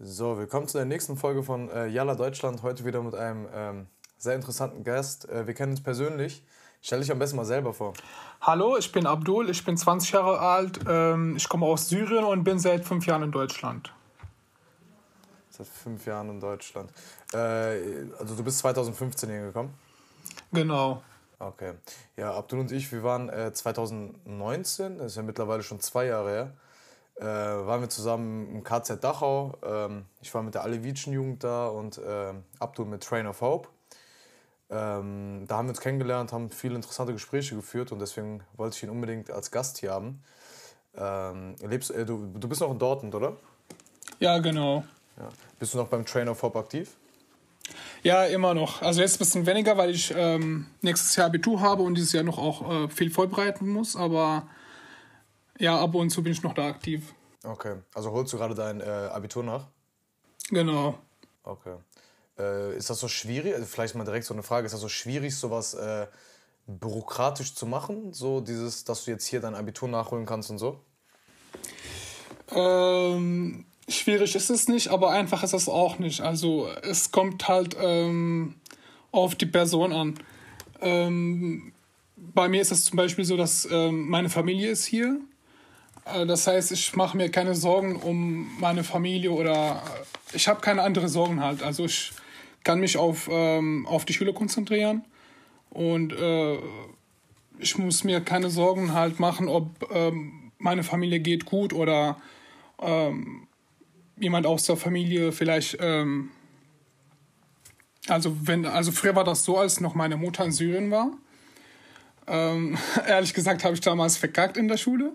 So, willkommen zu der nächsten Folge von äh, Yalla Deutschland. Heute wieder mit einem ähm, sehr interessanten Gast. Äh, wir kennen uns persönlich. Stell dich am besten mal selber vor. Hallo, ich bin Abdul, ich bin 20 Jahre alt, ähm, ich komme aus Syrien und bin seit fünf Jahren in Deutschland. Seit fünf Jahren in Deutschland. Äh, also du bist 2015 hier gekommen? Genau. Okay. Ja, Abdul und ich, wir waren äh, 2019, das ist ja mittlerweile schon zwei Jahre her, äh, waren wir zusammen im KZ Dachau. Ähm, ich war mit der Alevitschen Jugend da und äh, Abdul mit Train of Hope. Ähm, da haben wir uns kennengelernt, haben viele interessante Gespräche geführt und deswegen wollte ich ihn unbedingt als Gast hier haben. Ähm, lebst, äh, du, du bist noch in Dortmund, oder? Ja, genau. Ja. Bist du noch beim Train of Hope aktiv? Ja, immer noch. Also jetzt ein bisschen weniger, weil ich ähm, nächstes Jahr Abitur habe und dieses Jahr noch auch äh, viel vorbereiten muss. Aber ja, ab und zu bin ich noch da aktiv. Okay. Also holst du gerade dein äh, Abitur nach? Genau. Okay. Äh, ist das so schwierig? Also vielleicht mal direkt so eine Frage. Ist das so schwierig, sowas äh, bürokratisch zu machen? So dieses, dass du jetzt hier dein Abitur nachholen kannst und so? Ähm, schwierig ist es nicht, aber einfach ist es auch nicht. Also es kommt halt ähm, auf die Person an. Ähm, bei mir ist es zum Beispiel so, dass ähm, meine Familie ist hier. Äh, das heißt, ich mache mir keine Sorgen um meine Familie oder äh, ich habe keine anderen Sorgen halt. Also ich kann mich auf, ähm, auf die Schule konzentrieren und äh, ich muss mir keine Sorgen halt machen, ob ähm, meine Familie geht gut oder ähm, jemand aus der Familie vielleicht, ähm, also wenn, also früher war das so, als noch meine Mutter in Syrien war. Ähm, ehrlich gesagt habe ich damals verkackt in der Schule.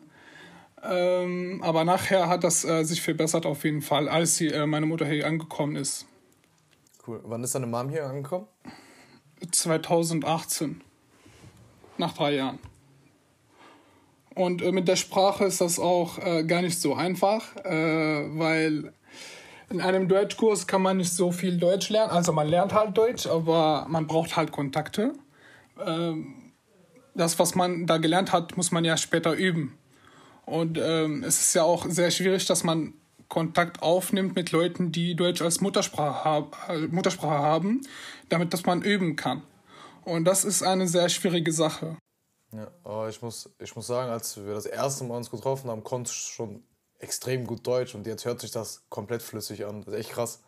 Ähm, aber nachher hat das äh, sich verbessert auf jeden Fall, als sie, äh, meine Mutter hier angekommen ist. Cool. Wann ist deine Mom hier angekommen? 2018. Nach drei Jahren. Und äh, mit der Sprache ist das auch äh, gar nicht so einfach, äh, weil in einem Deutschkurs kann man nicht so viel Deutsch lernen. Also man lernt halt Deutsch, aber man braucht halt Kontakte. Ähm, das, was man da gelernt hat, muss man ja später üben. Und ähm, es ist ja auch sehr schwierig, dass man Kontakt aufnimmt mit Leuten, die Deutsch als Muttersprache, hab, äh, Muttersprache haben, damit dass man üben kann. Und das ist eine sehr schwierige Sache. Ja, aber ich muss, ich muss sagen, als wir das erste Mal uns getroffen haben, konnte ich schon extrem gut Deutsch und jetzt hört sich das komplett flüssig an. Das ist echt krass.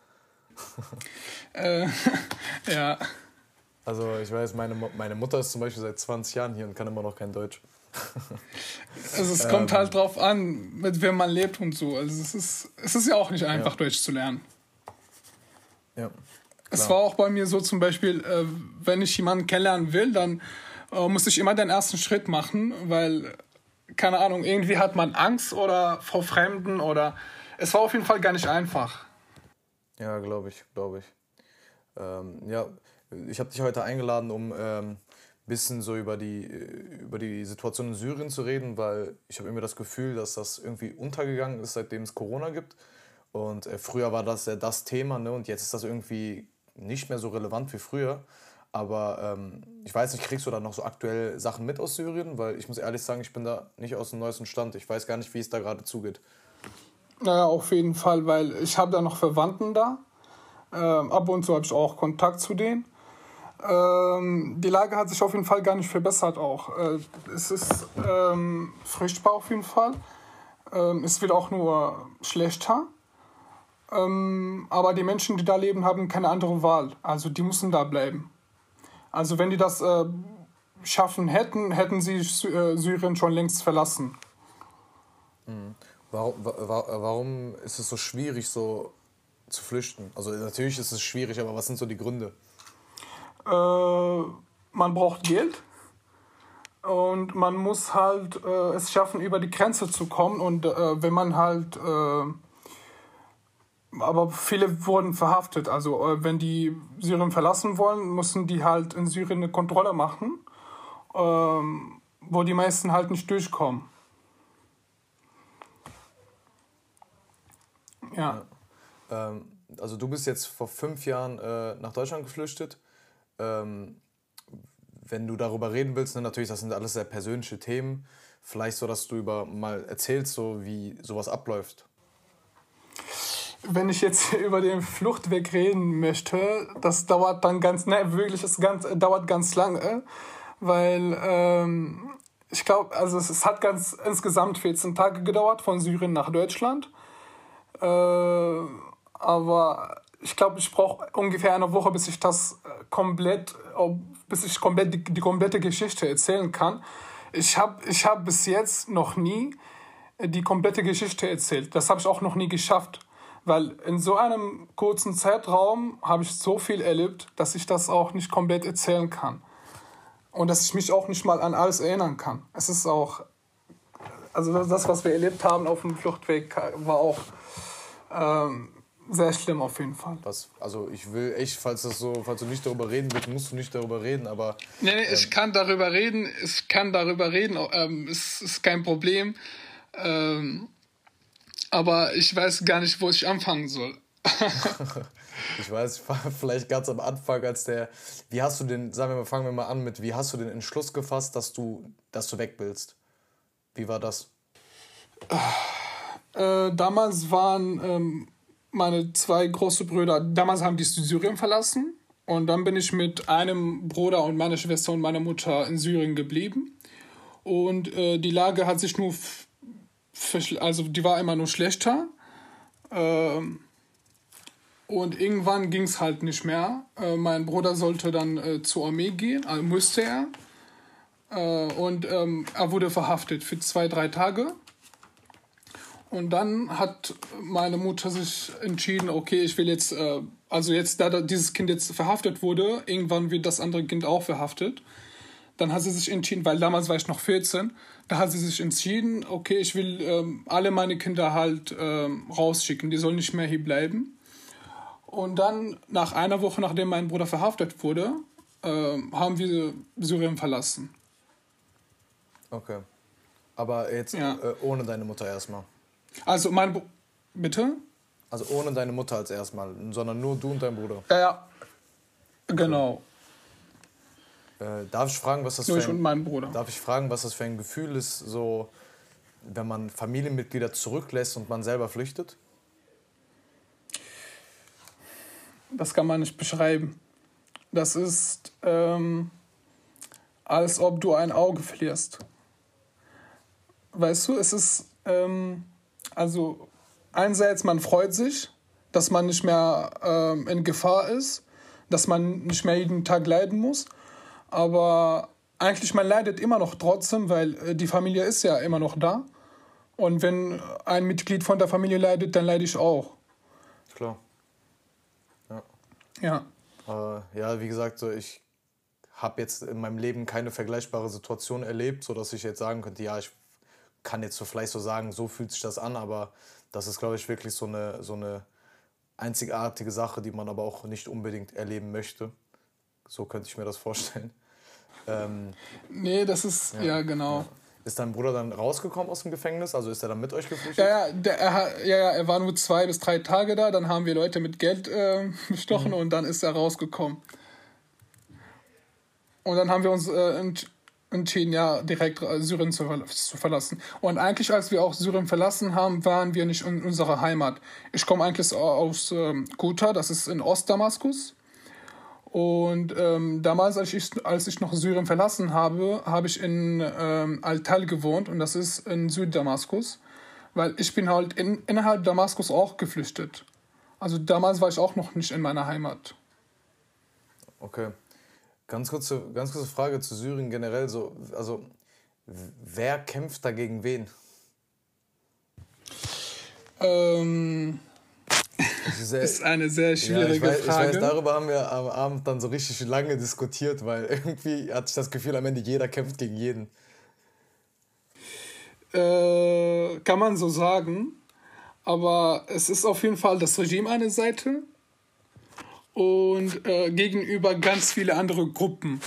äh, ja. Also ich weiß, meine, meine Mutter ist zum Beispiel seit 20 Jahren hier und kann immer noch kein Deutsch. also es kommt ähm, halt drauf an, mit wem man lebt und so. Also es ist, es ist ja auch nicht einfach, ja. Deutsch zu lernen. Ja. Es war auch bei mir so zum Beispiel, äh, wenn ich jemanden kennenlernen will, dann äh, muss ich immer den ersten Schritt machen, weil, keine Ahnung, irgendwie hat man Angst oder vor Fremden oder es war auf jeden Fall gar nicht einfach. Ja, glaube ich, glaube ich. Ähm, ja, ich habe dich heute eingeladen, um ähm, bisschen so über die, über die Situation in Syrien zu reden, weil ich habe immer das Gefühl, dass das irgendwie untergegangen ist, seitdem es Corona gibt. Und äh, früher war das ja das Thema ne? und jetzt ist das irgendwie nicht mehr so relevant wie früher. Aber ähm, ich weiß nicht, kriegst du da noch so aktuell Sachen mit aus Syrien? Weil ich muss ehrlich sagen, ich bin da nicht aus dem neuesten Stand. Ich weiß gar nicht, wie es da gerade zugeht. Naja, auf jeden Fall, weil ich habe da noch Verwandten da. Ähm, ab und zu habe ich auch Kontakt zu denen. Ähm, die Lage hat sich auf jeden Fall gar nicht verbessert auch. Äh, es ist ähm, furchtbar auf jeden Fall. Ähm, es wird auch nur schlechter. Ähm, aber die Menschen, die da leben, haben keine andere Wahl. Also die müssen da bleiben. Also wenn die das äh, schaffen hätten, hätten sie äh, Syrien schon längst verlassen. Mhm. Warum, warum ist es so schwierig, so zu flüchten? Also natürlich ist es schwierig, aber was sind so die Gründe? Äh, man braucht Geld und man muss halt äh, es schaffen, über die Grenze zu kommen. Und äh, wenn man halt, aber viele wurden verhaftet. Also wenn die Syrien verlassen wollen, müssen die halt in Syrien eine Kontrolle machen, ähm, wo die meisten halt nicht durchkommen. Ja. ja. Ähm, also du bist jetzt vor fünf Jahren äh, nach Deutschland geflüchtet ähm, wenn du darüber reden willst, ne, natürlich, das sind alles sehr persönliche Themen. Vielleicht so, dass du über mal erzählst, so wie sowas abläuft. wenn ich jetzt über den Fluchtweg reden möchte, das dauert dann ganz, ne, wirklich, es ganz, dauert ganz lange, weil ähm, ich glaube, also es, es, hat ganz insgesamt 14 Tage gedauert von Syrien nach Deutschland. Äh, aber ich glaube, ich brauche ungefähr eine Woche, bis ich das komplett, bis ich komplett die, die komplette Geschichte erzählen kann. Ich habe ich hab bis jetzt noch nie die komplette Geschichte erzählt. Das habe ich auch noch nie geschafft. Weil in so einem kurzen Zeitraum habe ich so viel erlebt, dass ich das auch nicht komplett erzählen kann. Und dass ich mich auch nicht mal an alles erinnern kann. Es ist auch, also das, was wir erlebt haben auf dem Fluchtweg, war auch ähm, sehr schlimm auf jeden Fall. Was, also ich will echt, falls, das so, falls du nicht darüber reden willst, musst du nicht darüber reden, aber... Nee, nee, ähm, ich kann darüber reden, ich kann darüber reden, ähm, es ist kein Problem. Ähm, aber ich weiß gar nicht, wo ich anfangen soll. ich weiß, vielleicht ganz am Anfang, als der. Wie hast du den, sagen wir mal, fangen wir mal an mit, wie hast du den Entschluss gefasst, dass du, dass du weg willst? Wie war das? Äh, damals waren ähm, meine zwei große Brüder, damals haben die Syrien verlassen. Und dann bin ich mit einem Bruder und meiner Schwester und meiner Mutter in Syrien geblieben. Und äh, die Lage hat sich nur also die war immer nur schlechter. Ähm, und irgendwann ging es halt nicht mehr. Äh, mein Bruder sollte dann äh, zur Armee gehen, also musste er. Äh, und ähm, er wurde verhaftet für zwei, drei Tage. Und dann hat meine Mutter sich entschieden, okay, ich will jetzt, äh, also jetzt, da dieses Kind jetzt verhaftet wurde, irgendwann wird das andere Kind auch verhaftet. Dann hat sie sich entschieden, weil damals war ich noch 14, da hat sie sich entschieden, okay, ich will ähm, alle meine Kinder halt ähm, rausschicken, die sollen nicht mehr hier bleiben. Und dann, nach einer Woche, nachdem mein Bruder verhaftet wurde, äh, haben wir Syrien verlassen. Okay. Aber jetzt ja. äh, ohne deine Mutter erstmal. Also mein... Br Bitte? Also ohne deine Mutter als erstmal, sondern nur du und dein Bruder. Ja, ja. Genau. Äh, darf ich fragen, was das Nur für ein, und mein Bruder. Darf ich fragen, was das für ein Gefühl ist, so wenn man Familienmitglieder zurücklässt und man selber flüchtet? Das kann man nicht beschreiben. Das ist, ähm, als ob du ein Auge verlierst. Weißt du, es ist, ähm, also einerseits, man freut sich, dass man nicht mehr ähm, in Gefahr ist, dass man nicht mehr jeden Tag leiden muss. Aber eigentlich, man leidet immer noch trotzdem, weil äh, die Familie ist ja immer noch da. Und wenn ein Mitglied von der Familie leidet, dann leide ich auch. Klar. Ja. Ja. Äh, ja, wie gesagt, so ich habe jetzt in meinem Leben keine vergleichbare Situation erlebt, sodass ich jetzt sagen könnte, ja, ich kann jetzt so vielleicht so sagen, so fühlt sich das an, aber das ist, glaube ich, wirklich so eine, so eine einzigartige Sache, die man aber auch nicht unbedingt erleben möchte. So könnte ich mir das vorstellen. Ähm, nee, das ist, ja, ja genau. Ja. Ist dein Bruder dann rausgekommen aus dem Gefängnis? Also ist er dann mit euch geflüchtet? Ja, ja, der, er, ja, ja, er war nur zwei bis drei Tage da. Dann haben wir Leute mit Geld äh, bestochen mhm. und dann ist er rausgekommen. Und dann haben wir uns äh, entschieden, ja, direkt äh, Syrien zu, zu, verlassen. Und eigentlich, als wir auch Syrien verlassen haben, waren wir nicht in unserer Heimat. Ich komme eigentlich aus ähm, Ghouta, das ist in Ostdamaskus. Und ähm, damals, als ich, als ich noch Syrien verlassen habe, habe ich in ähm, Al-Tal gewohnt und das ist in Süddamaskus, weil ich bin halt in, innerhalb Damaskus auch geflüchtet. Also damals war ich auch noch nicht in meiner Heimat. Okay. Ganz kurze, ganz kurze Frage zu Syrien generell. So, also, wer kämpft dagegen wen? Ähm, sehr, ist eine sehr schwierige ja, ich weiß, Frage. Ich weiß, darüber haben wir am Abend dann so richtig lange diskutiert, weil irgendwie hatte ich das Gefühl, am Ende jeder kämpft gegen jeden. Äh, kann man so sagen. Aber es ist auf jeden Fall das Regime eine Seite und äh, gegenüber ganz viele andere Gruppen.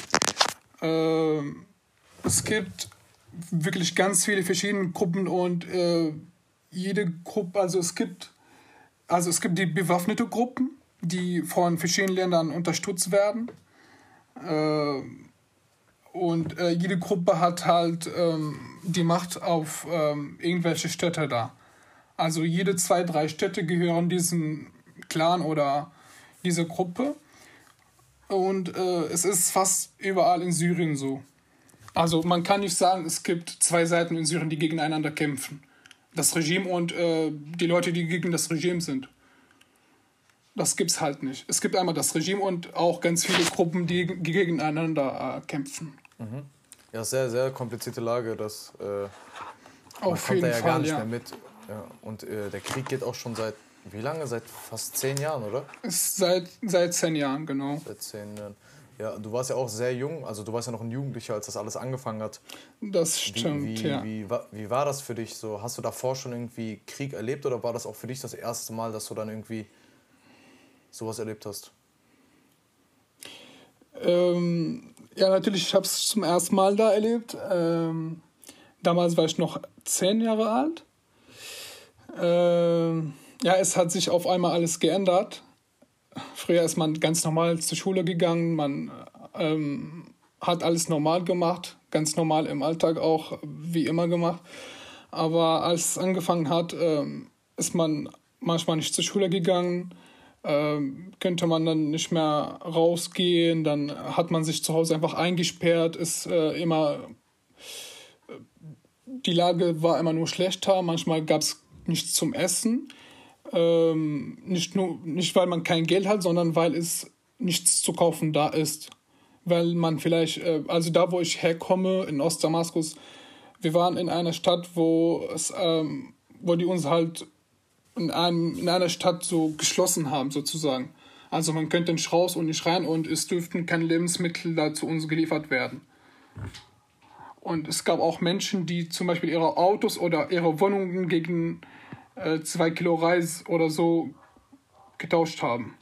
Äh, es gibt wirklich ganz viele verschiedene Gruppen und äh, jede Gruppe, also es gibt also es gibt die bewaffnete Gruppen, die von verschiedenen Ländern unterstützt werden. Äh, und äh, jede Gruppe hat halt ähm, die Macht auf ähm, irgendwelche Städte da. Also jede zwei, drei Städte gehören diesem Clan oder dieser Gruppe. Und äh, es ist fast überall in Syrien so. Also man kann nicht sagen, es gibt zwei Seiten in Syrien, die gegeneinander kämpfen. Das Regime und äh, die Leute, die gegen das Regime sind. Das gibt's halt nicht. Es gibt einmal das Regime und auch ganz viele Gruppen, die gegeneinander äh, kämpfen. Mhm. Ja, sehr, sehr komplizierte Lage. Das, äh, man Auf kommt jeden da ja Fall, gar nicht ja. mehr mit. Ja, und äh, der Krieg geht auch schon seit, wie lange? Seit fast zehn Jahren, oder? Seit, seit zehn Jahren, genau. Seit zehn Jahren. Ja, du warst ja auch sehr jung, also du warst ja noch ein Jugendlicher, als das alles angefangen hat. Das Wie, stimmt, wie, ja. wie, wie war das für dich so? Hast du davor schon irgendwie Krieg erlebt oder war das auch für dich das erste Mal, dass du dann irgendwie sowas erlebt hast? Ähm, ja, natürlich, ich habe es zum ersten Mal da erlebt. Ähm, damals war ich noch zehn Jahre alt. Ähm, ja, es hat sich auf einmal alles geändert. Früher ist man ganz normal zur Schule gegangen, man ähm, hat alles normal gemacht, ganz normal im Alltag auch wie immer gemacht. Aber als es angefangen hat, ähm, ist man manchmal nicht zur Schule gegangen, ähm, könnte man dann nicht mehr rausgehen, dann hat man sich zu Hause einfach eingesperrt, ist äh, immer die Lage war immer nur schlechter, manchmal gab es nichts zum Essen. Ähm, nicht, nur, nicht, weil man kein Geld hat, sondern weil es nichts zu kaufen da ist. Weil man vielleicht, äh, also da, wo ich herkomme, in Ostdamaskus, wir waren in einer Stadt, wo, es, ähm, wo die uns halt in, einem, in einer Stadt so geschlossen haben, sozusagen. Also man könnte nicht raus und nicht rein und es dürften keine Lebensmittel da zu uns geliefert werden. Und es gab auch Menschen, die zum Beispiel ihre Autos oder ihre Wohnungen gegen äh, zwei Kilo Reis oder so getauscht haben.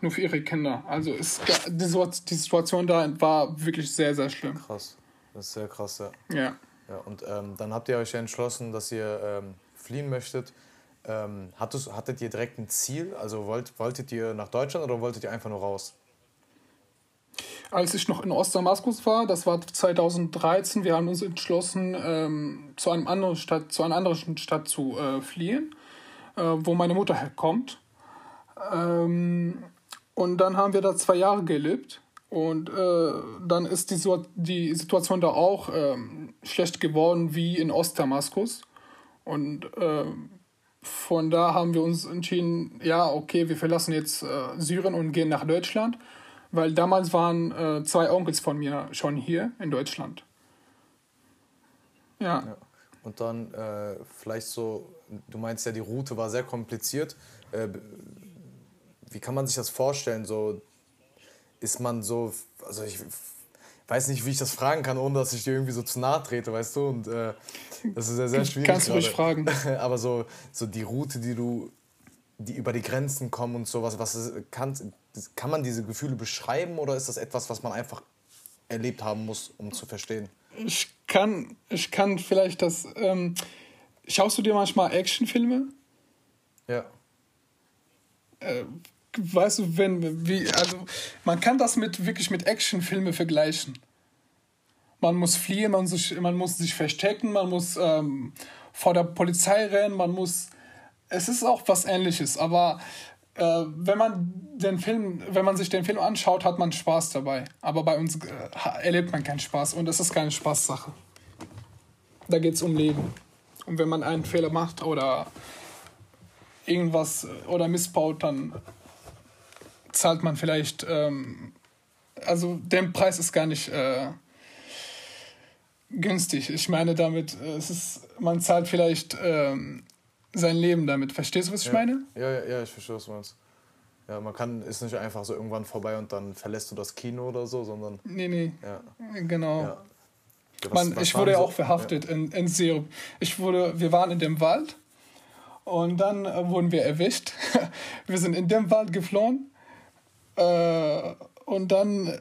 Nur für ihre Kinder. Also es, die Situation da war wirklich sehr, sehr schlimm. Krass. Das ist sehr krass, ja. Ja. ja und ähm, dann habt ihr euch ja entschlossen, dass ihr ähm, fliehen möchtet. Ähm, hattet, hattet ihr direkt ein Ziel? Also wollt, wolltet ihr nach Deutschland oder wolltet ihr einfach nur raus? Als ich noch in Ostdamaskus war, das war 2013, wir haben uns entschlossen, ähm, zu, einem anderen Stadt, zu einer anderen Stadt zu äh, fliehen, äh, wo meine Mutter herkommt. Ähm, und dann haben wir da zwei Jahre gelebt. Und äh, dann ist die, die Situation da auch ähm, schlecht geworden wie in Ostdamaskus. Und ähm, von da haben wir uns entschieden, ja, okay, wir verlassen jetzt äh, Syrien und gehen nach Deutschland, weil damals waren äh, zwei Onkels von mir schon hier in Deutschland. Ja, Ja. Und dann äh, vielleicht so, du meinst ja, die Route war sehr kompliziert. Äh, wie kann man sich das vorstellen? So ist man so, also ich weiß nicht, wie ich das fragen kann, ohne dass ich dir irgendwie so zu nahe trete, weißt du? Und äh, das ist ja sehr schwierig. Kannst du ruhig gerade. Aber so, so die Route, die du, die über die Grenzen kommen und sowas, was ist, kann, kann man diese Gefühle beschreiben oder ist das etwas, was man einfach erlebt haben muss, um zu verstehen? ich kann, ich kann vielleicht das. Ähm, schaust du dir manchmal Actionfilme? Ja. weißt du, wenn, wie, also man kann das mit wirklich mit Actionfilme vergleichen. Man muss fliehen, man, sich, man muss sich verstecken, man muss ähm, vor der Polizei rennen, man muss. Es ist auch was ähnliches, aber äh, wenn man den Film, wenn man sich den Film anschaut, hat man Spaß dabei. Aber bei uns äh, erlebt man keinen Spaß und es ist keine Spaßsache. Da geht es um Leben. Und wenn man einen Fehler macht oder irgendwas äh, oder missbaut, dann zahlt man vielleicht, ähm, also der Preis ist gar nicht äh, günstig. Ich meine damit, äh, es ist, man zahlt vielleicht ähm, sein Leben damit. Verstehst du, was ich ja. meine? Ja, ja, ja, ich verstehe, was du meinst. Ja, man kann, ist nicht einfach so irgendwann vorbei und dann verlässt du das Kino oder so, sondern Nee, nee, ja. genau. ja. Was- Man, was ich wurde ja auch verhaftet in, in Serum. Ich wurde, wir waren in dem Wald und dann äh, wurden wir erwischt. wir sind in dem Wald geflohen äh, und dann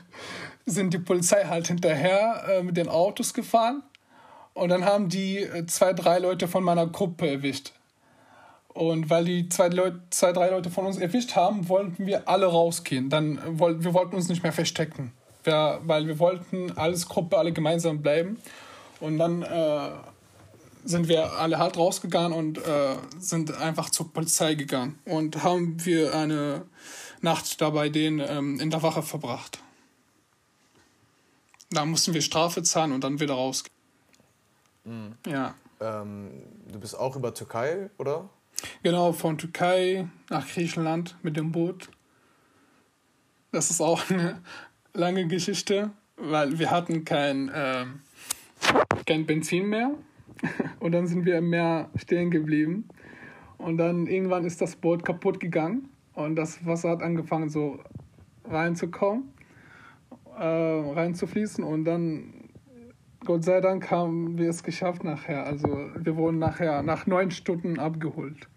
sind die Polizei halt hinterher äh, mit den Autos gefahren und dann haben die äh, zwei, drei Leute von meiner Gruppe erwischt. Und weil die zwei, Leut, zwei, drei Leute von uns erwischt haben, wollten wir alle rausgehen. Dann äh, wir wollten uns nicht mehr verstecken. Wir, weil wir wollten als Gruppe alle gemeinsam bleiben. Und dann äh, sind wir alle halt rausgegangen und äh, sind einfach zur Polizei gegangen und haben wir eine Nacht da bei denen ähm, in der Wache verbracht. Da mussten wir Strafe zahlen und dann wieder rausgehen. Mhm. Ja. Ähm, du bist auch über Türkei, oder? Genau, von Türkei nach Griechenland mit dem Boot. Das ist auch eine lange Geschichte, weil wir hatten kein, ähm, kein Benzin mehr. Und dann sind wir im Meer stehen geblieben. Und dann irgendwann ist das Boot kaputt gegangen. Und das Wasser hat angefangen so reinzukommen, äh, reinzufließen. Und dann, Gott sei Dank, haben wir es geschafft nachher. Also wir wurden nachher nach neun Stunden abgeholt.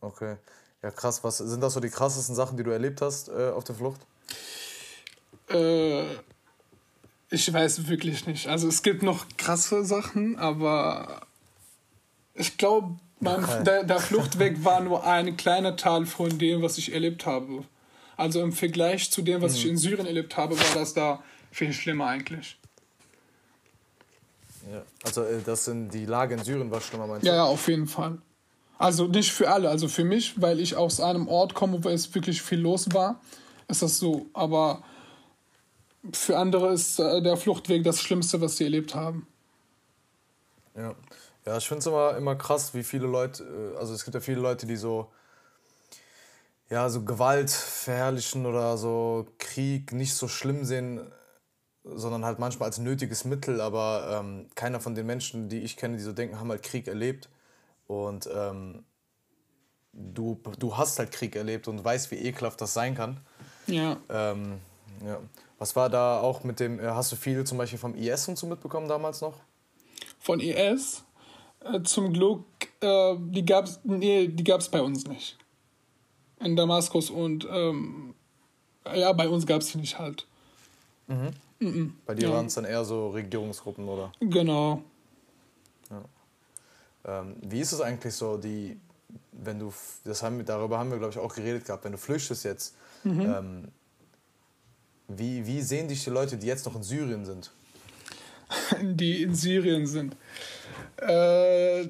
Okay. Ja, krass. Was sind das so die krassesten Sachen, die du erlebt hast äh, auf der Flucht? Äh, ich weiß wirklich nicht. Also es gibt noch krasse Sachen, aber ich glaube, der, der Fluchtweg war nur ein kleiner Teil von dem, was ich erlebt habe. Also im Vergleich zu dem, was mhm. ich in Syrien erlebt habe, war das da viel schlimmer eigentlich. Ja, also äh, das sind die Lage in Syrien war schlimmer, meinst du? Ja, ja, auf jeden Fall. Also nicht für alle, also für mich, weil ich aus einem Ort komme, wo es wirklich viel los war, ist das so. Aber für andere ist äh, der Fluchtweg das Schlimmste, was sie erlebt haben. Ja, ja ich finde es immer, immer krass, wie viele Leute, äh, also es gibt ja viele Leute, die so, ja, so Gewalt verherrlichen oder so Krieg nicht so schlimm sehen, sondern halt manchmal als nötiges Mittel. Aber ähm, keiner von den Menschen, die ich kenne, die so denken, haben halt Krieg erlebt. Und ähm, du, du hast halt Krieg erlebt und weißt, wie ekelhaft das sein kann. Ja. Ähm, ja. Was war da auch mit dem, äh, hast du viel zum Beispiel vom IS und so mitbekommen damals noch? Von IS? Äh, zum Glück, äh, die gab es nee, die gab's bei uns nicht. In Damaskus und ähm, ja, bei uns gab es die nicht halt. Mhm. Mhm. Bei dir ja. waren es dann eher so Regierungsgruppen, oder? Genau. Ähm, wie ist es eigentlich so, die, wenn du, das haben, darüber haben wir, glaube ich, auch geredet gehabt, wenn du flüchtest jetzt, mhm. ähm, wie, wie sehen dich die Leute, die jetzt noch in Syrien sind? Die in Syrien sind. Äh,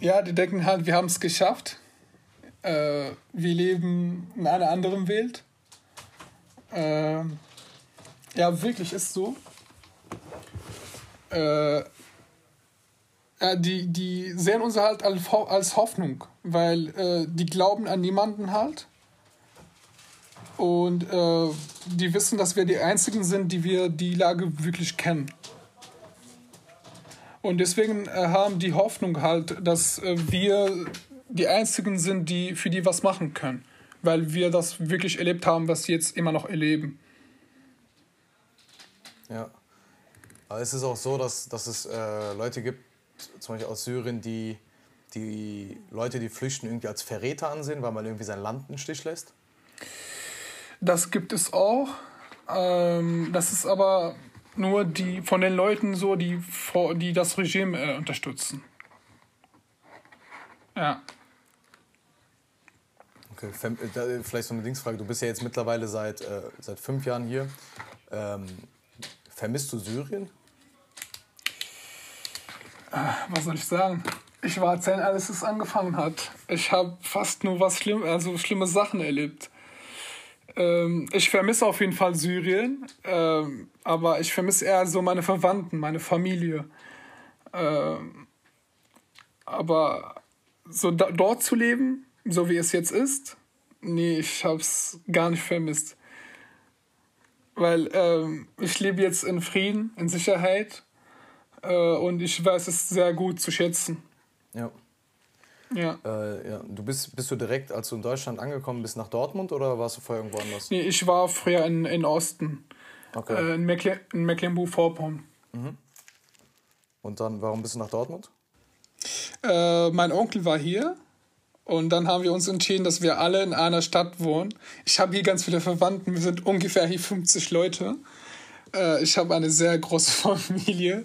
ja, die denken halt, wir haben es geschafft. Äh, wir leben in einer anderen Welt. Äh, ja, wirklich ist so. Äh, äh, die, die sehen uns halt als Hoffnung, weil äh, die glauben an niemanden halt. Und äh, die wissen, dass wir die Einzigen sind, die wir die Lage wirklich kennen. Und deswegen äh, haben die Hoffnung halt, dass äh, wir die Einzigen sind, die für die was machen können. Weil wir das wirklich erlebt haben, was sie jetzt immer noch erleben. Ja. Aber es ist auch so, dass, dass es äh, Leute gibt, zum Beispiel aus Syrien, die die Leute, die flüchten, irgendwie als Verräter ansehen, weil man irgendwie sein Land im Stich lässt? Das gibt es auch. Ähm, das ist aber nur die von den Leuten so, die, die das Regime äh, unterstützen. Ja. Okay, äh, vielleicht so eine Dingsfrage. Du bist ja jetzt mittlerweile seit, äh, seit fünf Jahren hier. Ähm, vermisst du Syrien? was soll ich sagen? Ich war zehn, als es angefangen hat. Ich habe fast nur was schlimm, also schlimme Sachen erlebt. Ähm, ich vermisse auf jeden Fall Syrien, ähm, aber ich vermisse eher so meine Verwandten, meine Familie. Ähm, aber so da, dort zu leben, so wie es jetzt ist, nee, ich habe es gar nicht vermisst. Weil ähm, ich lebe jetzt in Frieden, in Sicherheit äh, und ich weiß es sehr gut zu schätzen. Ja. Ja. Äh, ja. Du bist, bist du direkt, als du in Deutschland angekommen bist, nach Dortmund oder warst du vorher irgendwo anders? Nee, ich war früher in, in Osten. Okay. Äh, in, Mecklen in Mecklenburg-Vorpommern. Mhm. Und dann, warum bist du nach Dortmund? Äh, mein Onkel war hier und dann haben wir uns entschieden, dass wir alle in einer Stadt wohnen. Ich habe hier ganz viele Verwandten, wir sind ungefähr hier 50 Leute. Äh, ich habe eine sehr große Familie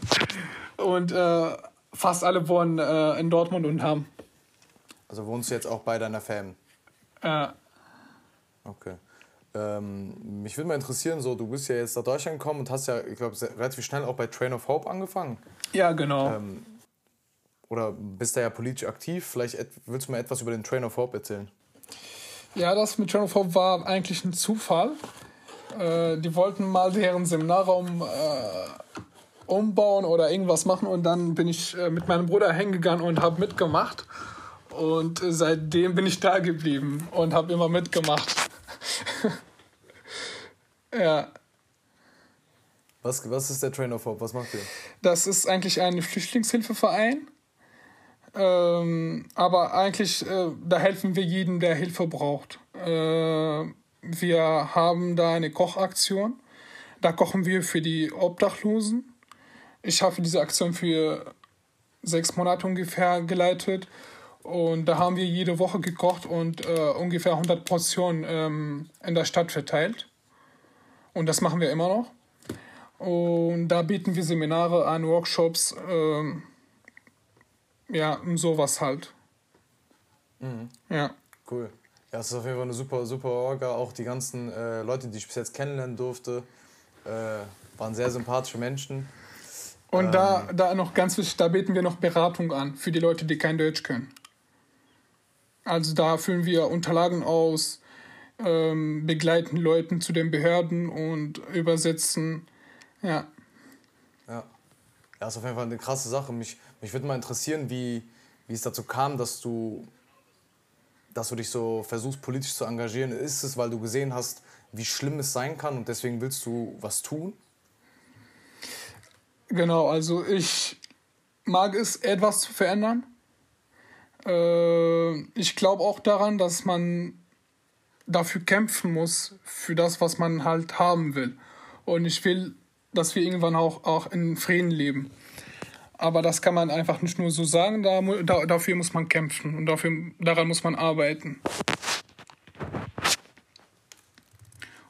und äh, fast alle wohnen äh, in Dortmund und haben. Also wohnst du jetzt auch bei deiner Fam? Ja. Okay. Ähm, mich würde mal interessieren, so, du bist ja jetzt nach Deutschland gekommen und hast ja, ich glaube, relativ schnell auch bei Train of Hope angefangen. Ja, genau. Ähm, oder bist da ja politisch aktiv. Vielleicht willst du mir etwas über den Train of Hope erzählen? Ja, das mit Train of Hope war eigentlich ein Zufall. Äh, die wollten mal deren Seminarraum äh, umbauen oder irgendwas machen und dann bin ich äh, mit meinem Bruder hingegangen und habe mitgemacht. Und seitdem bin ich da geblieben und habe immer mitgemacht. ja. Was, was ist der Train of Hope? Was macht ihr? Das ist eigentlich ein Flüchtlingshilfeverein. Ähm, aber eigentlich, äh, da helfen wir jedem, der Hilfe braucht. Äh, wir haben da eine Kochaktion. Da kochen wir für die Obdachlosen. Ich habe diese Aktion für sechs Monate ungefähr geleitet. Und da haben wir jede Woche gekocht und äh, ungefähr 100 Portionen ähm, in der Stadt verteilt. Und das machen wir immer noch. Und da bieten wir Seminare an, Workshops, ähm, ja, sowas halt. Mhm. Ja. Cool. Ja, es ist auf jeden Fall eine super, super Orga. Auch die ganzen äh, Leute, die ich bis jetzt kennenlernen durfte, äh, waren sehr sympathische Menschen. Und ähm, da, da noch ganz wichtig, da bieten wir noch Beratung an für die Leute, die kein Deutsch können. Also da füllen wir Unterlagen aus, ähm, begleiten Leuten zu den Behörden und übersetzen. Ja. Ja, ist auf jeden Fall eine krasse Sache. Mich, mich würde mal interessieren, wie, wie es dazu kam, dass du, dass du dich so versuchst, politisch zu engagieren. Ist es, weil du gesehen hast, wie schlimm es sein kann und deswegen willst du was tun? Genau, also ich mag es, etwas zu verändern. Äh, ich glaube auch daran, dass man dafür kämpfen muss, für das, was man halt haben will. Und ich will, dass wir irgendwann auch, auch in Frieden leben. Aber das kann man einfach nicht nur so sagen, da, da, dafür muss man kämpfen und dafür, daran muss man arbeiten.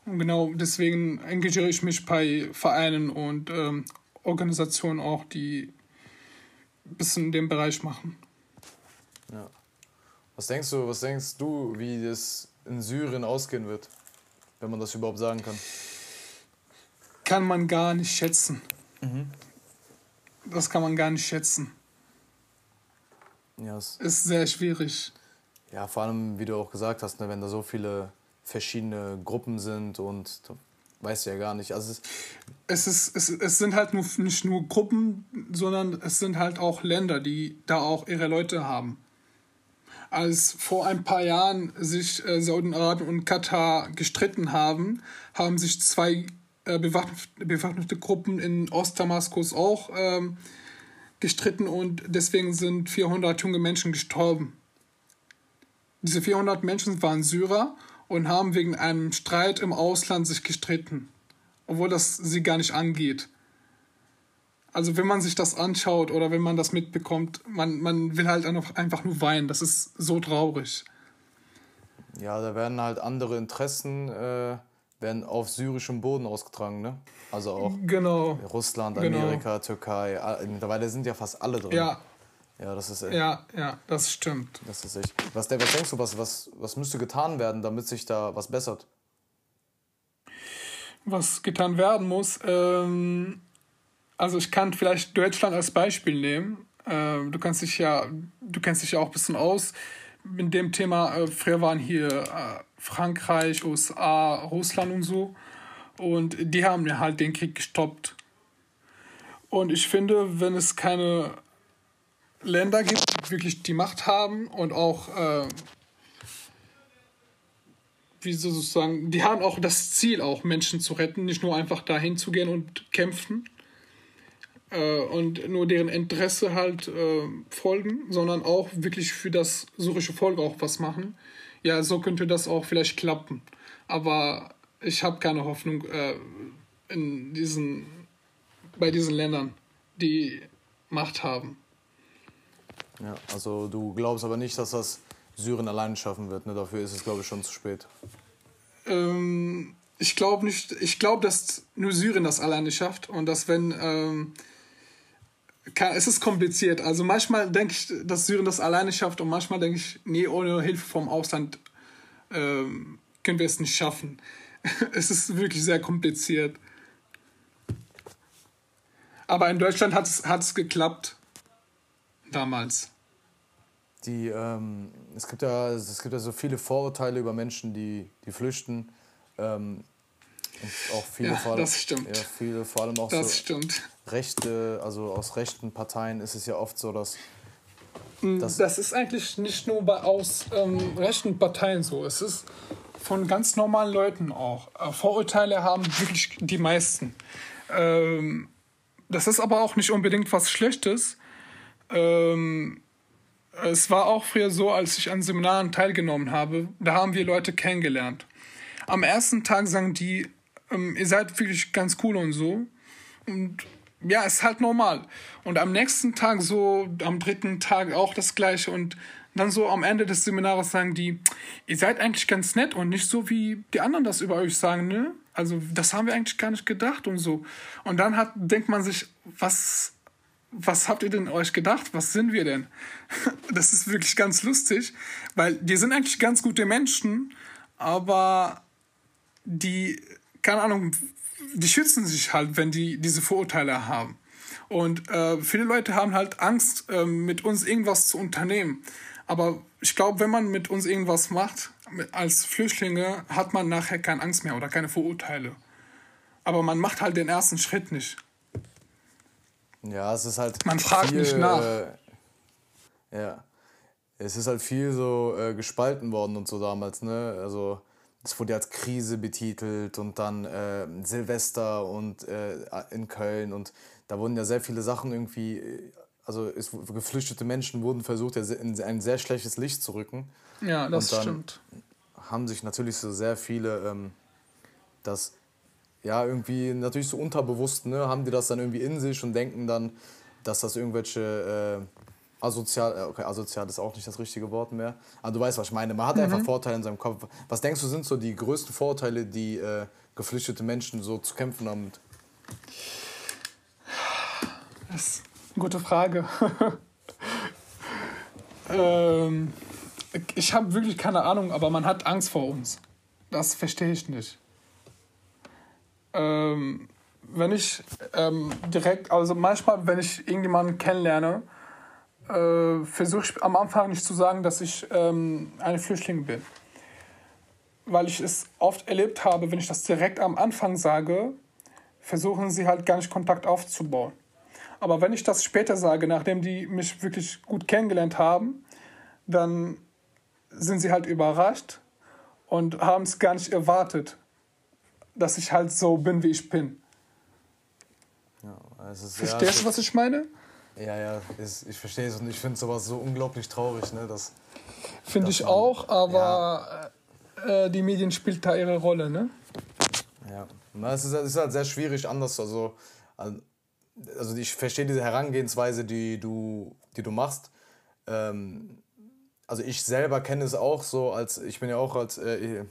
Und genau deswegen engagiere ich mich bei Vereinen und ähm, Organisationen auch, die ein bisschen in dem Bereich machen. Ja. Was denkst du, was denkst du, wie das in Syrien ausgehen wird, wenn man das überhaupt sagen kann? Kann man gar nicht schätzen. Mhm. Das kann man gar nicht schätzen. Ja, es ist sehr schwierig. Ja, vor allem, wie du auch gesagt hast, ne, wenn da so viele verschiedene Gruppen sind und da weißt du ja gar nicht. Also es, es, ist, es, es sind halt nur, nicht nur Gruppen, sondern es sind halt auch Länder, die da auch ihre Leute haben als vor ein paar Jahren sich äh, Saudi-Arabien und Katar gestritten haben, haben sich zwei äh, bewaffnete, bewaffnete Gruppen in Ostdamaskus auch ähm, gestritten und deswegen sind 400 junge Menschen gestorben. Diese 400 Menschen waren Syrer und haben wegen einem Streit im Ausland sich gestritten, obwohl das sie gar nicht angeht. Also wenn man sich das anschaut oder wenn man das mitbekommt, man, man will halt einfach nur weinen. Das ist so traurig. Ja, da werden halt andere Interessen äh, werden auf syrischem Boden ausgetragen, ne? Also auch genau. Russland, genau. Amerika, genau. Türkei. Mittlerweile sind ja fast alle drin. Ja. Ja, das ist echt. Ja, ja, das stimmt. Das ist echt. Was, was denkst du, was, was, was müsste getan werden, damit sich da was bessert? Was getan werden muss, ähm, also ich kann vielleicht Deutschland als Beispiel nehmen. Äh, du kannst dich ja, du kennst dich ja auch ein bisschen aus mit dem Thema. Äh, früher waren hier äh, Frankreich, USA, Russland und so. Und die haben halt den Krieg gestoppt. Und ich finde, wenn es keine Länder gibt, die wirklich die Macht haben und auch, äh, wie sozusagen, die haben auch das Ziel, auch Menschen zu retten, nicht nur einfach dahin zu gehen und kämpfen, äh, und nur deren Interesse halt äh, folgen, sondern auch wirklich für das syrische Volk auch was machen. Ja, so könnte das auch vielleicht klappen. Aber ich habe keine Hoffnung äh, in diesen, bei diesen Ländern, die Macht haben. Ja, also du glaubst aber nicht, dass das Syrien allein schaffen wird. Ne? Dafür ist es, glaube ich, schon zu spät. Ähm, ich glaube nicht. Ich glaube, dass nur Syrien das alleine schafft und dass wenn ähm, es ist kompliziert. Also manchmal denke ich, dass Syrien das alleine schafft und manchmal denke ich, nee, ohne Hilfe vom Ausland ähm, können wir es nicht schaffen. es ist wirklich sehr kompliziert. Aber in Deutschland hat es geklappt. Damals. Die, ähm, es, gibt ja, es gibt ja so viele Vorurteile über Menschen, die, die flüchten. Ähm, und auch viele, ja, vor allem, das stimmt. Ja, viele vor allem auch das so stimmt. Rechte, also aus rechten Parteien ist es ja oft so, dass Mm, das, das ist eigentlich nicht nur bei aus ähm, rechten Parteien so. Es ist von ganz normalen Leuten auch. Äh, Vorurteile haben wirklich die meisten. Ähm, das ist aber auch nicht unbedingt was Schlechtes. Ähm, es war auch früher so, als ich an Seminaren teilgenommen habe, da haben wir Leute kennengelernt. Am ersten Tag sagen die, ähm, ihr seid wirklich ganz cool und so. Und ja, ist halt normal. Und am nächsten Tag so, am dritten Tag auch das gleiche und dann so am Ende des Seminars sagen die, ihr seid eigentlich ganz nett und nicht so wie die anderen das über euch sagen, ne? Also das haben wir eigentlich gar nicht gedacht und so. Und dann hat, denkt man sich, was, was habt ihr denn euch gedacht? Was sind wir denn? Das ist wirklich ganz lustig, weil die sind eigentlich ganz gute Menschen, aber die, keine Ahnung, die schützen sich halt, wenn die diese Vorurteile haben. Und äh, viele Leute haben halt Angst, äh, mit uns irgendwas zu unternehmen. Aber ich glaube, wenn man mit uns irgendwas macht, als Flüchtlinge, hat man nachher keine Angst mehr oder keine Vorurteile. Aber man macht halt den ersten Schritt nicht. Ja, es ist halt. Man fragt viel, nicht nach. Äh, ja. Es ist halt viel so äh, gespalten worden und so damals, ne? Also es wurde als Krise betitelt und dann äh, Silvester und äh, in Köln und da wurden ja sehr viele Sachen irgendwie, also es, geflüchtete Menschen wurden versucht, in ein sehr schlechtes Licht zu rücken. Ja, das und dann stimmt. Haben sich natürlich so sehr viele ähm, das ja irgendwie natürlich so unterbewusst, ne, haben die das dann irgendwie in sich und denken dann, dass das irgendwelche äh, asozial, äh, okay, asozial ist auch nicht das richtige Wort mehr. Aber du weißt, was ich meine. Man hat mhm. einfach Vorteile in seinem Kopf. Was denkst du, sind so die größten Vorteile, die äh, geflüchtete Menschen so zu kämpfen haben? Das ist eine gute Frage. ähm, ich habe wirklich keine Ahnung, aber man hat Angst vor uns. Das verstehe ich nicht. Ähm, wenn ich ähm, direkt, also manchmal, wenn ich irgendjemanden kennenlerne, äh, versuche ich am Anfang nicht zu sagen, dass ich ähm, ein Flüchtling bin. Weil ich es oft erlebt habe, wenn ich das direkt am Anfang sage, versuchen sie halt gar nicht Kontakt aufzubauen. Aber wenn ich das später sage, nachdem die mich wirklich gut kennengelernt haben, dann sind sie halt überrascht und haben es gar nicht erwartet, dass ich halt so bin, wie ich bin. Ja, Verstehst du, was ich meine? Ja, ja, ist, ich verstehe es und ich finde sowas so unglaublich traurig. Ne, finde ich man, auch, aber ja. äh, die Medien spielt da ihre Rolle, ne? Ja, Na, es, ist, es ist halt sehr schwierig anders. Also, also ich verstehe diese Herangehensweise, die du, die du machst. Ähm, also ich selber kenne es auch so, als ich bin ja auch als äh,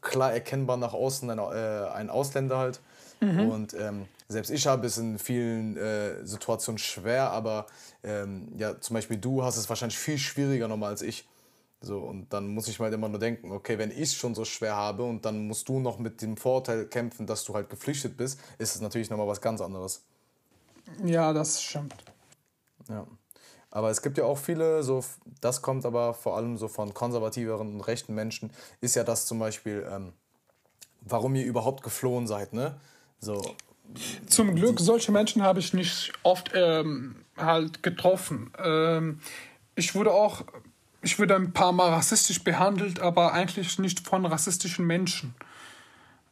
klar erkennbar nach außen ein, äh, ein Ausländer halt. Mhm. Und ähm, selbst ich habe es in vielen äh, Situationen schwer, aber ähm, ja, zum Beispiel du hast es wahrscheinlich viel schwieriger nochmal als ich. So, und dann muss ich mal halt immer nur denken, okay, wenn ich es schon so schwer habe und dann musst du noch mit dem Vorteil kämpfen, dass du halt geflüchtet bist, ist es natürlich nochmal was ganz anderes. Ja, das stimmt. Ja. Aber es gibt ja auch viele, so, das kommt aber vor allem so von konservativeren und rechten Menschen, ist ja das zum Beispiel, ähm, warum ihr überhaupt geflohen seid, ne? So, zum Glück, solche Menschen habe ich nicht oft ähm, halt getroffen. Ähm, ich wurde auch, ich wurde ein paar Mal rassistisch behandelt, aber eigentlich nicht von rassistischen Menschen.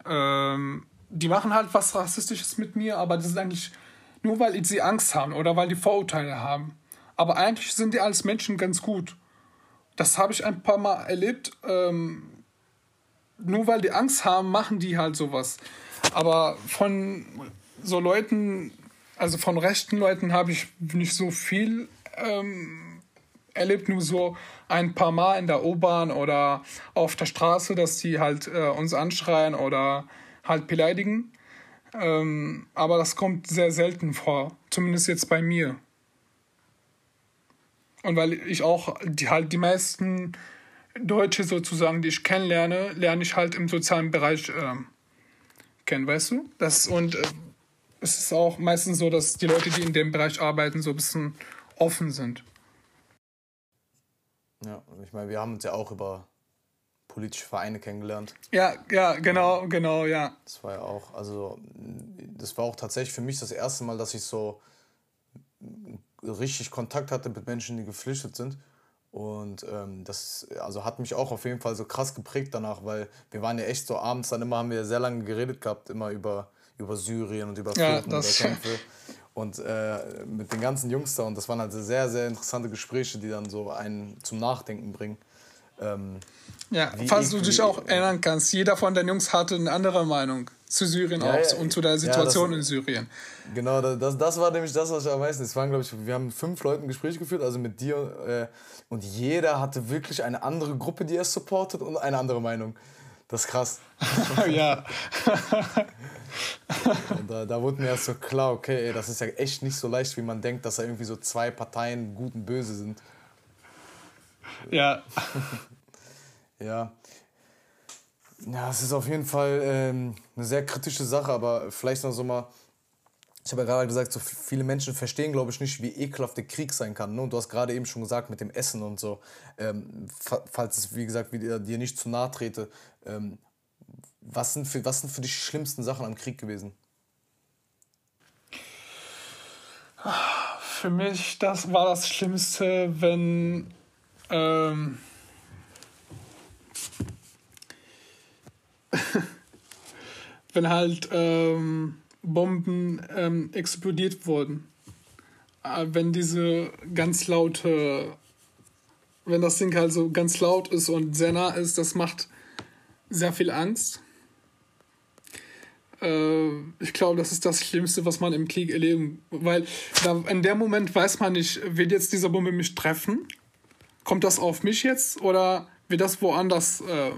Ähm, die machen halt was Rassistisches mit mir, aber das ist eigentlich nur, weil sie Angst haben oder weil die Vorurteile haben. Aber eigentlich sind die als Menschen ganz gut. Das habe ich ein paar Mal erlebt. Ähm, nur weil die Angst haben, machen die halt sowas. Aber von so Leuten, also von rechten Leuten habe ich nicht so viel ähm, erlebt, nur so ein paar Mal in der U-Bahn oder auf der Straße, dass die halt äh, uns anschreien oder halt beleidigen. Ähm, aber das kommt sehr selten vor, zumindest jetzt bei mir. Und weil ich auch die, halt die meisten Deutsche sozusagen, die ich kennenlerne, lerne ich halt im sozialen Bereich äh, kennen, weißt du? Das, und äh, es ist auch meistens so, dass die Leute, die in dem Bereich arbeiten, so ein bisschen offen sind. Ja, ich meine, wir haben uns ja auch über politische Vereine kennengelernt. Ja, ja, genau, genau, ja. Das war ja auch, also das war auch tatsächlich für mich das erste Mal, dass ich so richtig Kontakt hatte mit Menschen, die geflüchtet sind. Und ähm, das also hat mich auch auf jeden Fall so krass geprägt danach, weil wir waren ja echt so abends, dann immer haben wir sehr lange geredet gehabt, immer über über Syrien und über ja, Fluchten und Kämpfe. Und äh, mit den ganzen Jungs da. Und das waren halt sehr, sehr interessante Gespräche, die dann so einen zum Nachdenken bringen. Ähm, ja, falls du dich auch erinnern kannst, jeder von den Jungs hatte eine andere Meinung zu Syrien ja, auch ja, und zu der Situation ja, das, in Syrien. Genau, das, das war nämlich das, was ich am meisten. Es waren, glaube ich, wir haben fünf Leuten Gespräche geführt, also mit dir. Äh, und jeder hatte wirklich eine andere Gruppe, die er supportet und eine andere Meinung. Das ist krass. ja. Und da, da wurde mir erst so klar, okay, ey, das ist ja echt nicht so leicht, wie man denkt, dass da irgendwie so zwei Parteien gut und böse sind. Ja. ja. Ja, es ist auf jeden Fall ähm, eine sehr kritische Sache, aber vielleicht noch so mal. Ich habe ja gerade gesagt, so viele Menschen verstehen, glaube ich, nicht, wie ekelhaft der Krieg sein kann. Ne? Und du hast gerade eben schon gesagt, mit dem Essen und so. Ähm, falls es, wie gesagt, dir nicht zu nahe trete, ähm, was sind, für, was sind für dich die schlimmsten Sachen am Krieg gewesen? Für mich das war das Schlimmste, wenn ähm, wenn halt ähm, Bomben ähm, explodiert wurden. Äh, wenn diese ganz laute, wenn das Ding halt so ganz laut ist und sehr nah ist, das macht sehr viel Angst. Äh, ich glaube, das ist das Schlimmste, was man im Krieg erleben. Weil da, in dem Moment weiß man nicht, wird jetzt diese Bombe mich treffen? Kommt das auf mich jetzt oder wird das woanders? Äh,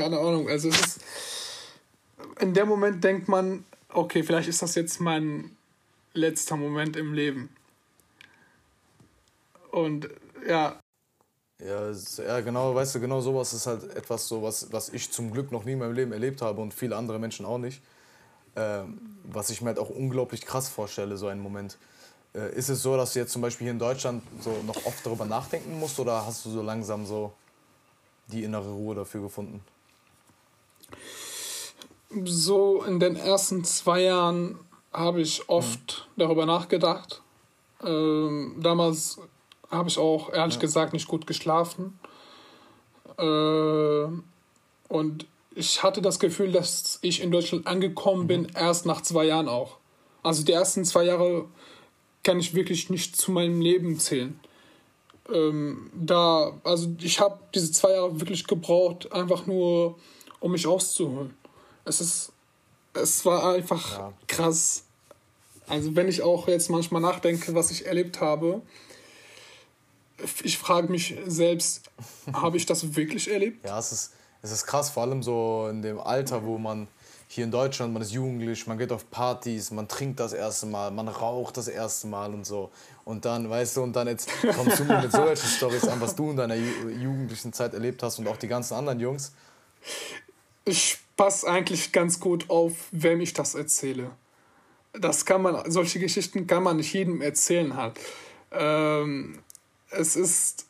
keine Ahnung. Also es ist, in dem Moment denkt man, okay, vielleicht ist das jetzt mein letzter Moment im Leben. Und ja, ja, ja, genau, weißt du, genau sowas ist halt etwas so, was, was ich zum Glück noch nie in meinem Leben erlebt habe und viele andere Menschen auch nicht. Ähm, was ich mir halt auch unglaublich krass vorstelle, so einen Moment. Äh, ist es so, dass du jetzt zum Beispiel hier in Deutschland so noch oft darüber nachdenken musst oder hast du so langsam so die innere Ruhe dafür gefunden? So in den ersten zwei Jahren habe ich oft hm. darüber nachgedacht. Ähm, damals habe ich auch ehrlich ja. gesagt nicht gut geschlafen. Äh, und ich hatte das Gefühl, dass ich in Deutschland angekommen bin, mhm. erst nach zwei Jahren auch. Also die ersten zwei Jahre kann ich wirklich nicht zu meinem Leben zählen. Ähm, da, also ich habe diese zwei Jahre wirklich gebraucht, einfach nur, um mich auszuholen. Es ist, es war einfach ja. krass. Also wenn ich auch jetzt manchmal nachdenke, was ich erlebt habe, ich frage mich selbst, habe ich das wirklich erlebt? Ja, es ist, es ist krass, vor allem so in dem Alter, wo man hier in Deutschland, man ist jugendlich, man geht auf Partys, man trinkt das erste Mal, man raucht das erste Mal und so. Und dann, weißt du, und dann jetzt kommst du mir mit solchen Storys an, was du in deiner jugendlichen Zeit erlebt hast und auch die ganzen anderen Jungs. Ich passe eigentlich ganz gut auf, wem ich das erzähle. Das kann man, solche Geschichten kann man nicht jedem erzählen halt. Ähm, es ist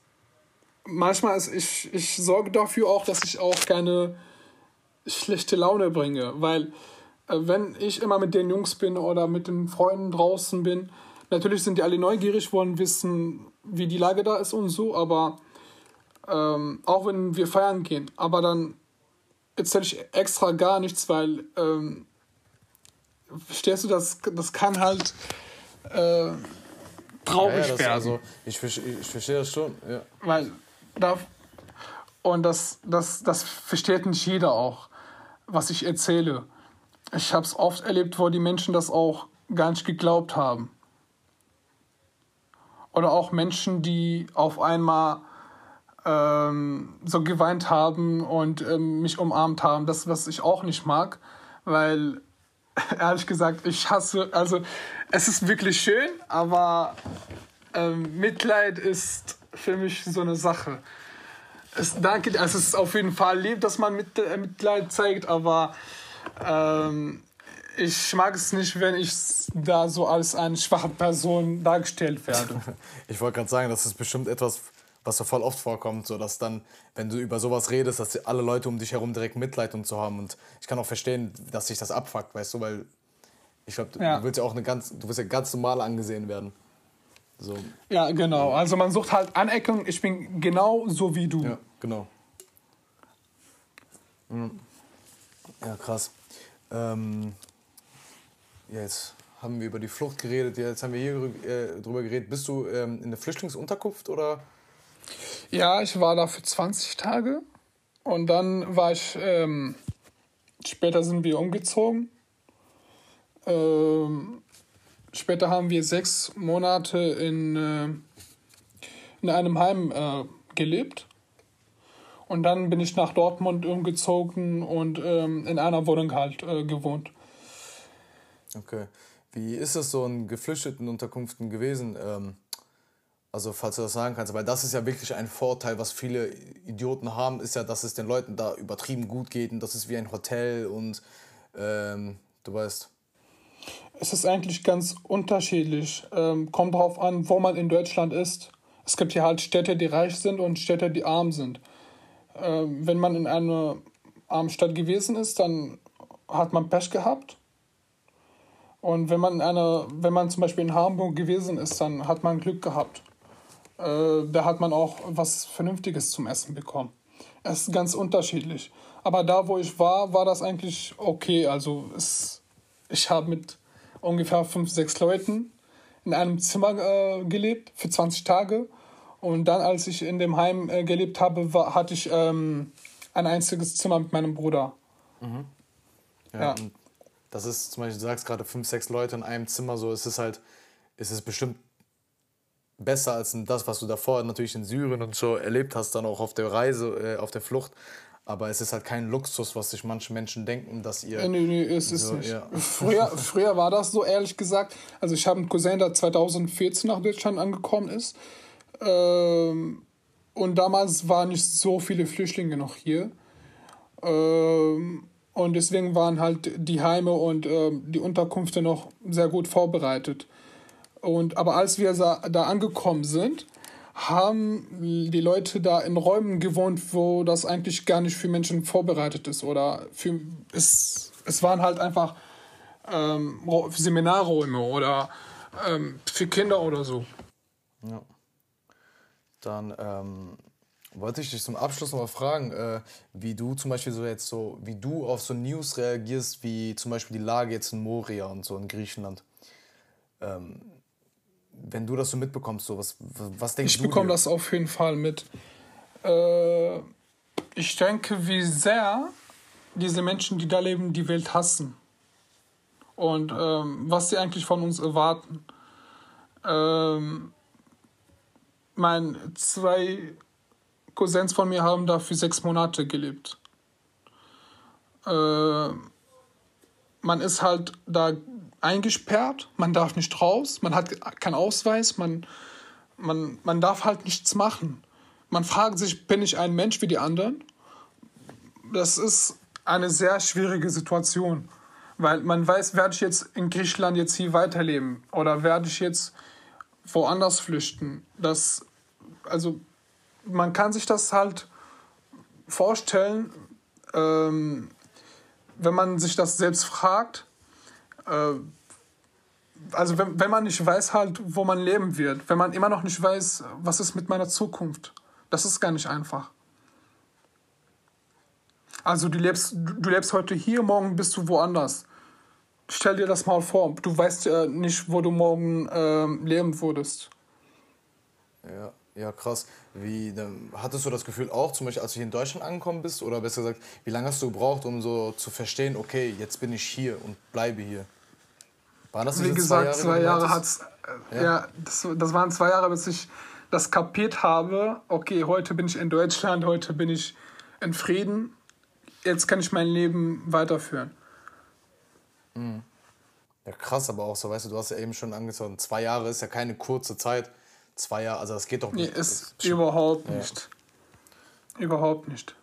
manchmal ist ich, ich sorge dafür auch, dass ich auch keine schlechte Laune bringe, weil äh, wenn ich immer mit den Jungs bin oder mit den Freunden draußen bin, natürlich sind die alle neugierig, wollen wissen, wie die Lage da ist und so, aber ähm, auch wenn wir feiern gehen, aber dann erzähle ich extra gar nichts, weil ähm, verstehst du, das, das kann halt äh, traurig ja, ja, werden. Also, ich, ich, verstehe das schon, ja. Weil da, und das, das, das versteht nicht jeder auch, was ich erzähle. Ich habe es oft erlebt, wo die Menschen das auch gar nicht geglaubt haben. Oder auch Menschen, die auf einmal ähm, so geweint haben und ähm, mich umarmt haben. Das, was ich auch nicht mag, weil ehrlich gesagt, ich hasse, also es ist wirklich schön, aber ähm, Mitleid ist für mich so eine Sache. Es, danke, also es ist auf jeden Fall lieb, dass man mit, äh, Mitleid zeigt, aber ähm, ich mag es nicht, wenn ich da so als eine schwache Person dargestellt werde. ich wollte gerade sagen, das ist bestimmt etwas, was so voll oft vorkommt, so dass dann, wenn du über sowas redest, dass alle Leute um dich herum direkt Mitleid und so haben. Und ich kann auch verstehen, dass sich das abfuckt, weißt du, weil ich glaube, ja. du willst ja auch eine ganz, du willst ja ganz normal angesehen werden. So. Ja, genau. Also man sucht halt Anerkennung. Ich bin genau so wie du. Ja, genau. Mhm. Ja, krass. Ähm, jetzt haben wir über die Flucht geredet, jetzt haben wir hier äh, drüber geredet. Bist du ähm, in der Flüchtlingsunterkunft oder? Ja, ich war da für 20 Tage und dann war ich, ähm, später sind wir umgezogen. Ähm, später haben wir sechs Monate in, äh, in einem Heim äh, gelebt. Und dann bin ich nach Dortmund umgezogen und ähm, in einer Wohnung halt äh, gewohnt. Okay. Wie ist es so in geflüchteten Unterkünften gewesen? Ähm, also, falls du das sagen kannst, weil das ist ja wirklich ein Vorteil, was viele Idioten haben, ist ja, dass es den Leuten da übertrieben gut geht und das ist wie ein Hotel und ähm, du weißt. Es ist eigentlich ganz unterschiedlich. Ähm, kommt darauf an, wo man in Deutschland ist. Es gibt hier halt Städte, die reich sind und Städte, die arm sind. Ähm, wenn man in einer armen Stadt gewesen ist, dann hat man Pech gehabt. Und wenn man, eine, wenn man zum Beispiel in Hamburg gewesen ist, dann hat man Glück gehabt. Äh, da hat man auch was Vernünftiges zum Essen bekommen. Es ist ganz unterschiedlich. Aber da, wo ich war, war das eigentlich okay. Also es, ich habe mit ungefähr fünf, sechs Leuten in einem Zimmer äh, gelebt für 20 Tage. Und dann, als ich in dem Heim äh, gelebt habe, war, hatte ich ähm, ein einziges Zimmer mit meinem Bruder. Mhm. Ja, ja. Das ist zum Beispiel, du sagst gerade fünf, sechs Leute in einem Zimmer, so ist es halt, ist es bestimmt besser als das, was du davor natürlich in Syrien und so erlebt hast, dann auch auf der Reise, äh, auf der Flucht. Aber es ist halt kein Luxus, was sich manche Menschen denken, dass ihr. Nee, nee, es ist so, nicht. Ja. Früher, früher war das so, ehrlich gesagt. Also, ich habe einen Cousin, der 2014 nach Deutschland angekommen ist. Ähm, und damals waren nicht so viele Flüchtlinge noch hier. Ähm, und deswegen waren halt die Heime und äh, die Unterkünfte noch sehr gut vorbereitet. Und, aber als wir da angekommen sind, haben die Leute da in Räumen gewohnt, wo das eigentlich gar nicht für Menschen vorbereitet ist. Oder für, es, es waren halt einfach ähm, Seminarräume oder ähm, für Kinder oder so. Ja. Dann ähm, wollte ich dich zum Abschluss noch mal fragen, äh, wie du zum Beispiel so jetzt so, wie du auf so News reagierst, wie zum Beispiel die Lage jetzt in Moria und so in Griechenland. Ähm, wenn du das so mitbekommst, so was, was denkst ich du? Ich bekomme das auf jeden Fall mit. Äh, ich denke, wie sehr diese Menschen, die da leben, die Welt hassen. Und ähm, was sie eigentlich von uns erwarten. Ähm, mein zwei Cousins von mir haben da für sechs Monate gelebt. Äh, man ist halt da eingesperrt, man darf nicht raus, man hat keinen Ausweis, man, man, man darf halt nichts machen. Man fragt sich, bin ich ein Mensch wie die anderen? Das ist eine sehr schwierige Situation, weil man weiß, werde ich jetzt in Griechenland jetzt hier weiterleben oder werde ich jetzt woanders flüchten? Das, also man kann sich das halt vorstellen, ähm, wenn man sich das selbst fragt. Äh, also wenn, wenn man nicht weiß halt, wo man leben wird, wenn man immer noch nicht weiß, was ist mit meiner Zukunft, das ist gar nicht einfach. Also du lebst, du lebst heute hier, morgen bist du woanders. Stell dir das mal vor, du weißt ja nicht, wo du morgen äh, leben würdest. Ja. Ja, krass. Wie, dann, hattest du das Gefühl auch, zum Beispiel als du hier in Deutschland angekommen bist, oder besser gesagt, wie lange hast du gebraucht, um so zu verstehen, okay, jetzt bin ich hier und bleibe hier? Waren das Wie gesagt, zwei Jahre, Jahre hat's, äh, ja, ja das, das waren zwei Jahre, bis ich das kapiert habe, okay, heute bin ich in Deutschland, heute bin ich in Frieden, jetzt kann ich mein Leben weiterführen. Mhm. Ja, krass, aber auch so, weißt du, du hast ja eben schon angezogen, zwei Jahre ist ja keine kurze Zeit zwei Jahre, also das geht doch nicht. Nee, ist, ist überhaupt nicht. Überhaupt nicht.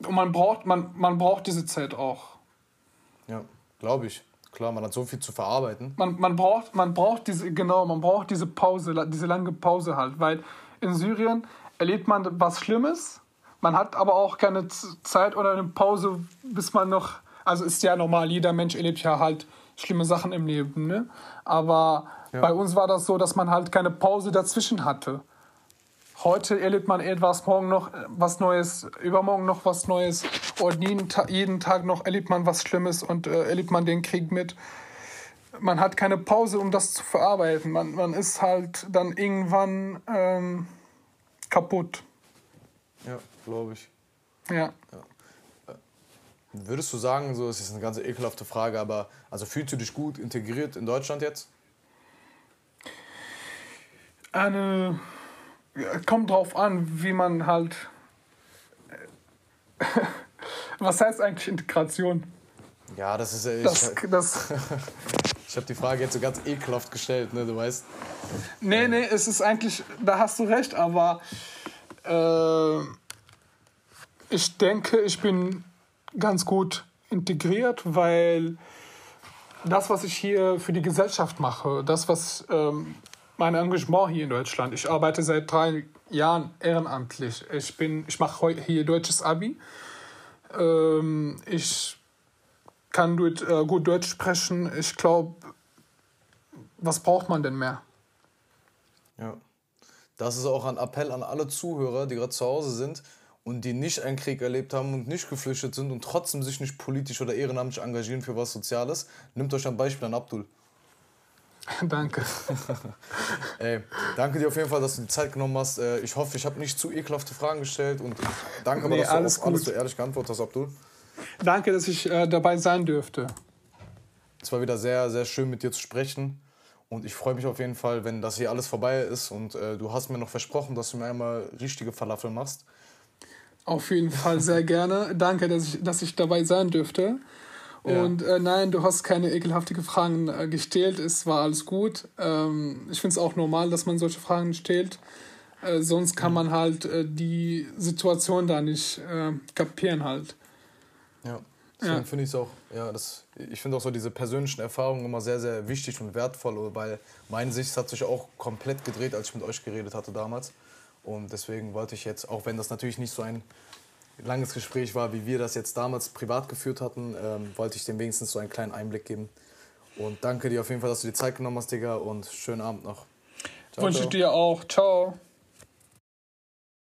Und man braucht, man, man braucht diese Zeit auch. Ja, glaube ich. Klar, man hat so viel zu verarbeiten. Man, man, braucht, man braucht diese, genau, man braucht diese Pause, diese lange Pause halt, weil in Syrien erlebt man was Schlimmes, man hat aber auch keine Zeit oder eine Pause, bis man noch, also ist ja normal, jeder Mensch erlebt ja halt schlimme Sachen im Leben, ne? Aber ja. bei uns war das so, dass man halt keine Pause dazwischen hatte. Heute erlebt man etwas, morgen noch was Neues, übermorgen noch was Neues und jeden, Ta jeden Tag noch erlebt man was Schlimmes und äh, erlebt man den Krieg mit. Man hat keine Pause, um das zu verarbeiten. Man, man ist halt dann irgendwann ähm, kaputt. Ja, glaube ich. Ja. ja. Würdest du sagen, so, es ist eine ganz ekelhafte Frage, aber also fühlst du dich gut integriert in Deutschland jetzt? Eine kommt drauf an, wie man halt. Was heißt eigentlich Integration? Ja, das ist. Ich, das, das ich habe die Frage jetzt so ganz ekelhaft gestellt, ne? Du weißt. Nee, nee, es ist eigentlich. Da hast du recht, aber. Äh, ich denke, ich bin ganz gut integriert, weil das, was ich hier für die Gesellschaft mache, das, was ähm, mein Engagement hier in Deutschland. Ich arbeite seit drei Jahren ehrenamtlich. Ich, ich mache hier deutsches Abi. Ähm, ich kann gut, äh, gut Deutsch sprechen. Ich glaube, was braucht man denn mehr? Ja, das ist auch ein Appell an alle Zuhörer, die gerade zu Hause sind und die nicht einen Krieg erlebt haben und nicht geflüchtet sind und trotzdem sich nicht politisch oder ehrenamtlich engagieren für was Soziales. Nimmt euch ein Beispiel an Abdul. danke. Ey, danke dir auf jeden Fall, dass du die Zeit genommen hast. Äh, ich hoffe, ich habe nicht zu ekelhafte Fragen gestellt und danke nee, aber, dass du alles, so ehrlich geantwortet hast, Abdul. Danke, dass ich äh, dabei sein dürfte. Es war wieder sehr, sehr schön mit dir zu sprechen. Und ich freue mich auf jeden Fall, wenn das hier alles vorbei ist. Und äh, du hast mir noch versprochen, dass du mir einmal richtige Falafel machst. Auf jeden Fall sehr gerne. Danke, dass ich, dass ich dabei sein dürfte. Und äh, nein, du hast keine ekelhaftigen Fragen äh, gestellt. Es war alles gut. Ähm, ich finde es auch normal, dass man solche Fragen stellt. Äh, sonst kann man halt äh, die Situation da nicht äh, kapieren halt. Ja, deswegen ja. finde ich es auch, ja, das, ich finde auch so diese persönlichen Erfahrungen immer sehr, sehr wichtig und wertvoll, weil meine Sicht hat sich auch komplett gedreht, als ich mit euch geredet hatte damals. Und deswegen wollte ich jetzt, auch wenn das natürlich nicht so ein langes Gespräch war, wie wir das jetzt damals privat geführt hatten, ähm, wollte ich dem wenigstens so einen kleinen Einblick geben. Und danke dir auf jeden Fall, dass du dir Zeit genommen hast, Digga, und schönen Abend noch. Ciao, Wünsche ciao. dir auch. Ciao.